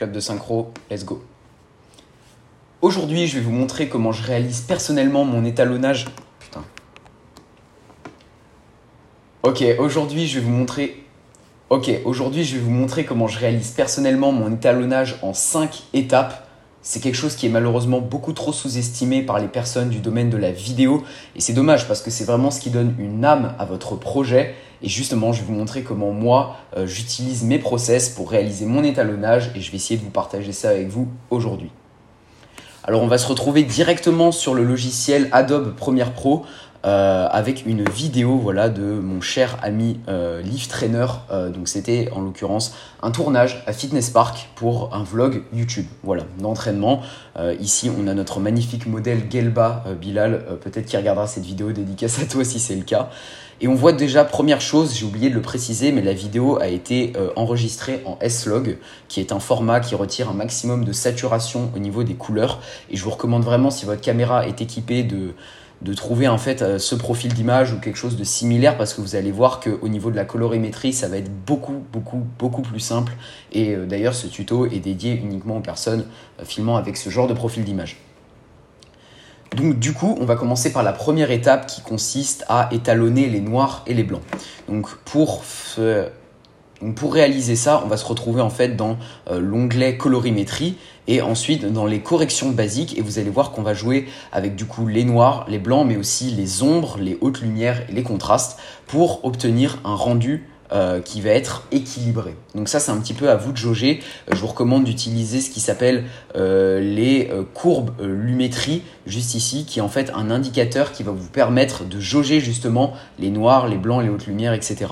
Club de synchro, let's go. Aujourd'hui, je vais vous montrer comment je réalise personnellement mon étalonnage. Putain. Ok, aujourd'hui, je vais vous montrer. Ok, aujourd'hui, je vais vous montrer comment je réalise personnellement mon étalonnage en 5 étapes c'est quelque chose qui est malheureusement beaucoup trop sous-estimé par les personnes du domaine de la vidéo. Et c'est dommage parce que c'est vraiment ce qui donne une âme à votre projet. Et justement, je vais vous montrer comment moi, euh, j'utilise mes process pour réaliser mon étalonnage et je vais essayer de vous partager ça avec vous aujourd'hui. Alors on va se retrouver directement sur le logiciel Adobe Premiere Pro euh, avec une vidéo voilà, de mon cher ami euh, Trainer. Euh, donc c'était en l'occurrence un tournage à Fitness Park pour un vlog YouTube voilà, d'entraînement. ici on a notre magnifique modèle Gelba Bilal, peut-être qu'il regardera cette vidéo dédicace à toi si c'est le cas. Et on voit déjà, première chose, j'ai oublié de le préciser, mais la vidéo a été enregistrée en S-Log, qui est un format qui retire un maximum de saturation au niveau des couleurs. Et je vous recommande vraiment, si votre caméra est équipée de, de trouver en fait euh, ce profil d'image ou quelque chose de similaire parce que vous allez voir qu'au niveau de la colorimétrie ça va être beaucoup beaucoup beaucoup plus simple et euh, d'ailleurs ce tuto est dédié uniquement aux personnes euh, filmant avec ce genre de profil d'image. Donc du coup on va commencer par la première étape qui consiste à étalonner les noirs et les blancs. Donc pour pour réaliser ça, on va se retrouver en fait dans l'onglet colorimétrie et ensuite dans les corrections basiques et vous allez voir qu'on va jouer avec du coup les noirs, les blancs mais aussi les ombres, les hautes lumières et les contrastes pour obtenir un rendu euh, qui va être équilibré. Donc ça c'est un petit peu à vous de jauger. Euh, je vous recommande d'utiliser ce qui s'appelle euh, les courbes lumétrie juste ici qui est en fait un indicateur qui va vous permettre de jauger justement les noirs, les blancs, les hautes lumières, etc.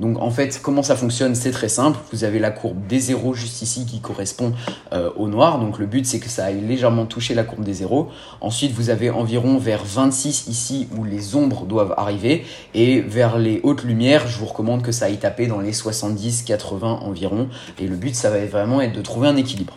Donc en fait, comment ça fonctionne C'est très simple. Vous avez la courbe des zéros juste ici qui correspond euh, au noir. Donc le but, c'est que ça aille légèrement toucher la courbe des zéros. Ensuite, vous avez environ vers 26 ici où les ombres doivent arriver. Et vers les hautes lumières, je vous recommande que ça aille taper dans les 70-80 environ. Et le but, ça va vraiment être de trouver un équilibre.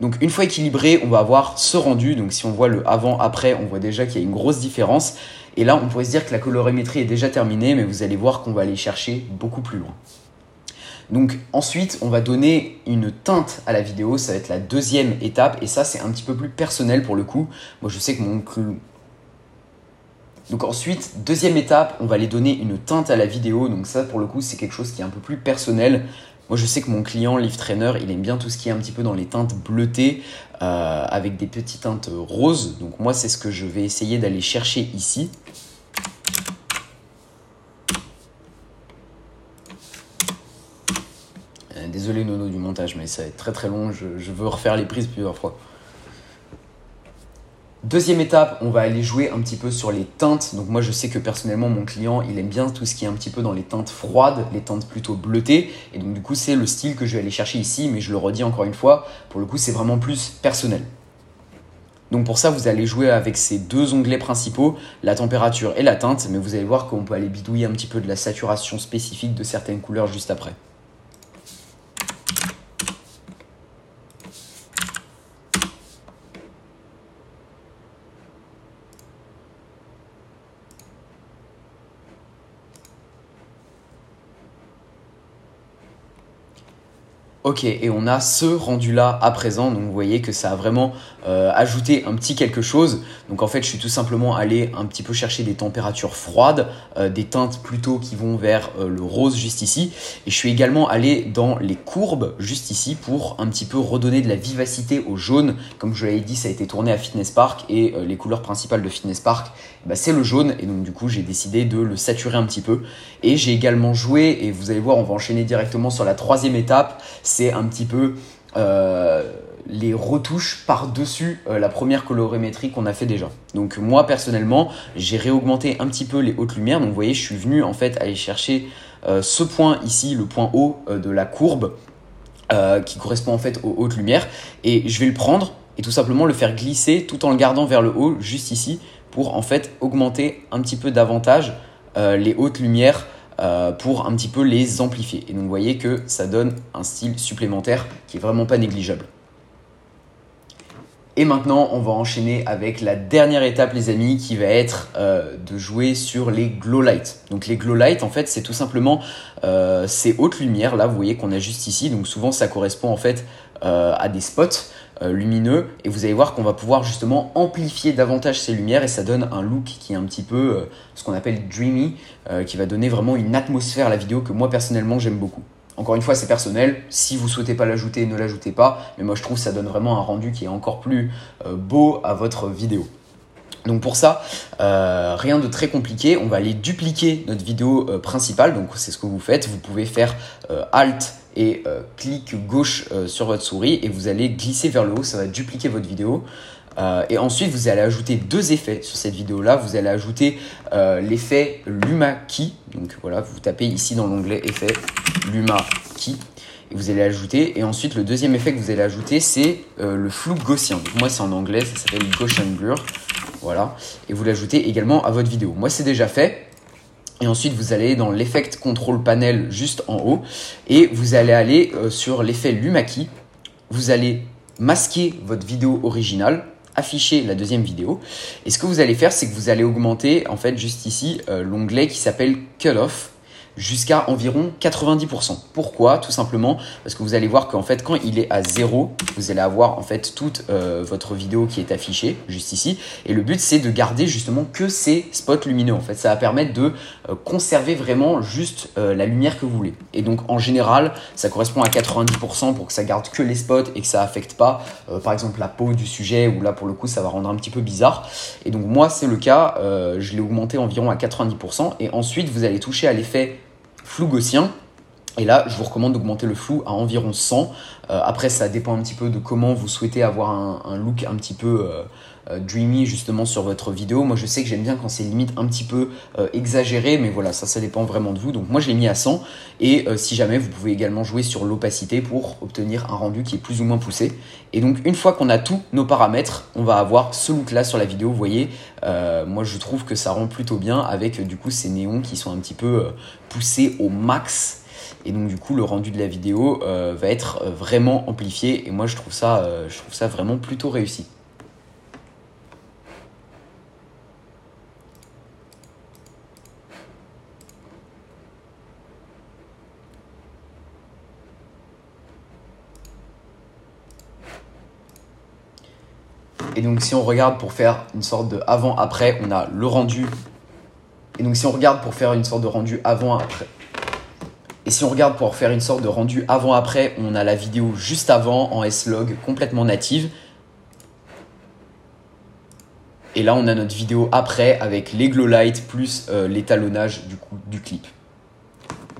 Donc une fois équilibré, on va avoir ce rendu. Donc si on voit le avant-après, on voit déjà qu'il y a une grosse différence. Et là, on pourrait se dire que la colorimétrie est déjà terminée, mais vous allez voir qu'on va aller chercher beaucoup plus loin. Donc ensuite, on va donner une teinte à la vidéo, ça va être la deuxième étape, et ça c'est un petit peu plus personnel pour le coup. Moi je sais que mon... Donc ensuite, deuxième étape, on va aller donner une teinte à la vidéo, donc ça pour le coup c'est quelque chose qui est un peu plus personnel. Moi, je sais que mon client Live Trainer, il aime bien tout ce qui est un petit peu dans les teintes bleutées euh, avec des petites teintes roses. Donc moi, c'est ce que je vais essayer d'aller chercher ici. Euh, désolé Nono du montage, mais ça va être très très long. je veux refaire les prises plusieurs fois. Deuxième étape, on va aller jouer un petit peu sur les teintes. Donc moi je sais que personnellement mon client il aime bien tout ce qui est un petit peu dans les teintes froides, les teintes plutôt bleutées. Et donc du coup c'est le style que je vais aller chercher ici, mais je le redis encore une fois, pour le coup c'est vraiment plus personnel. Donc pour ça vous allez jouer avec ces deux onglets principaux, la température et la teinte, mais vous allez voir qu'on peut aller bidouiller un petit peu de la saturation spécifique de certaines couleurs juste après. Ok, et on a ce rendu-là à présent, donc vous voyez que ça a vraiment euh, ajouté un petit quelque chose. Donc en fait, je suis tout simplement allé un petit peu chercher des températures froides, euh, des teintes plutôt qui vont vers euh, le rose juste ici. Et je suis également allé dans les courbes juste ici pour un petit peu redonner de la vivacité au jaune. Comme je l'avais dit, ça a été tourné à Fitness Park et les couleurs principales de Fitness Park, bah, c'est le jaune. Et donc du coup, j'ai décidé de le saturer un petit peu. Et j'ai également joué, et vous allez voir, on va enchaîner directement sur la troisième étape c'est un petit peu euh, les retouches par-dessus euh, la première colorimétrie qu'on a fait déjà. Donc moi personnellement, j'ai réaugmenté un petit peu les hautes lumières. Donc vous voyez, je suis venu en fait aller chercher euh, ce point ici, le point haut de la courbe, qui correspond en fait aux hautes lumières. Et je vais le prendre et tout simplement le faire glisser tout en le gardant vers le haut, juste ici, pour en fait augmenter un petit peu davantage les hautes lumières euh, pour un petit peu les amplifier. Et donc vous voyez que ça donne un style supplémentaire qui est vraiment pas négligeable. Et maintenant, on va enchaîner avec la dernière étape, les amis, qui va être euh, de jouer sur les glow lights. Donc les glow lights, en fait, c'est tout simplement euh, ces hautes lumières là, vous voyez qu'on a juste ici. Donc souvent, ça correspond en fait à des spots lumineux. Et vous allez voir qu'on va pouvoir justement amplifier davantage ces lumières et ça donne un look qui est un petit peu ce qu'on appelle dreamy, qui va donner vraiment une atmosphère à la vidéo que moi personnellement j'aime beaucoup. Encore une fois, c'est personnel. Si vous souhaitez pas l'ajouter, ne l'ajoutez pas. Mais moi, je trouve ça donne vraiment un rendu qui est encore plus euh, beau à votre vidéo. Donc pour ça, euh, rien de très compliqué. On va aller dupliquer notre vidéo euh, principale. Donc c'est ce que vous faites. Vous pouvez faire Alt et clic gauche sur votre souris et vous allez glisser vers le haut. Ça va dupliquer votre vidéo. et ensuite, vous allez ajouter deux effets sur cette vidéo-là. Vous allez ajouter l'effet Luma Key. Donc voilà, vous tapez ici dans l'onglet effet Luma Key. Et vous allez ajouter. Et ensuite, le deuxième effet que vous allez ajouter, c'est euh, le flou gaussien. Donc, moi, c'est en anglais, ça s'appelle Gaussian Blur. Voilà. Et vous l'ajoutez également à votre vidéo. Moi, c'est déjà fait. Et ensuite, vous allez dans l'effect control panel juste en haut. Et vous allez aller euh, sur l'effet Luma Key. Vous allez masquer votre vidéo originale afficher la deuxième vidéo. Et ce que vous allez faire, c'est que vous allez augmenter, en fait, juste ici, euh, l'onglet qui s'appelle Cut Off jusqu'à environ 90%. Pourquoi? Tout simplement parce que vous allez voir qu'en fait quand il est à 0, vous allez avoir en fait toute euh, votre vidéo qui est affichée juste ici. Et le but c'est de garder justement que ces spots lumineux. En fait, ça va permettre de euh, conserver vraiment juste euh, la lumière que vous voulez. Et donc en général, ça correspond à 90% pour que ça garde que les spots et que ça affecte pas par exemple la peau du sujet où là pour le coup ça va rendre un petit peu bizarre. Et donc moi c'est le cas, je l'ai augmenté environ à 90% et ensuite vous allez toucher à l'effet flou gaussien. Et là, je vous recommande d'augmenter le flou à environ 100. Euh, après, ça dépend un petit peu de comment vous souhaitez avoir un, look un petit peu euh, euh, dreamy justement sur votre vidéo. Moi, je sais que j'aime bien quand c'est limite un petit peu exagéré, mais voilà, ça, ça dépend vraiment de vous. Donc moi, je l'ai mis à 100. Et si jamais, vous pouvez également jouer sur l'opacité pour obtenir un rendu qui est plus ou moins poussé. Et donc, une fois qu'on a tous nos paramètres, on va avoir ce look-là sur la vidéo. Vous voyez, moi, je trouve que ça rend plutôt bien avec du coup ces néons qui sont un petit peu poussés au max et donc du coup le rendu de la vidéo euh, va être euh, vraiment amplifié et moi je trouve ça, euh, je trouve ça vraiment plutôt réussi. Et donc si on regarde pour faire une sorte de avant-après, on a le rendu. Et donc si on regarde pour faire une sorte de rendu avant-après, et si on regarde pour faire une sorte de rendu avant-après, on a la vidéo juste avant en S-Log complètement native. Et là, on a notre vidéo après avec les glow lights plus euh, l'étalonnage du, du clip.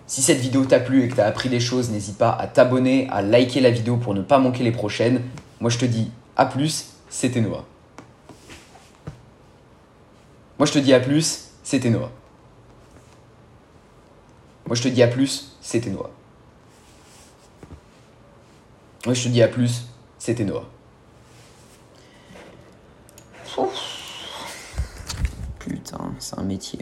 Si cette vidéo t'a plu et que tu as appris des choses, n'hésite pas à t'abonner, à liker la vidéo pour ne pas manquer les prochaines. Moi, je te dis à plus, c'était Noah. Moi, je te dis à plus, c'était Noah. Moi, je te dis à plus, c'était Noah. Moi, je te dis à plus, c'était Noah. Putain, c'est un métier.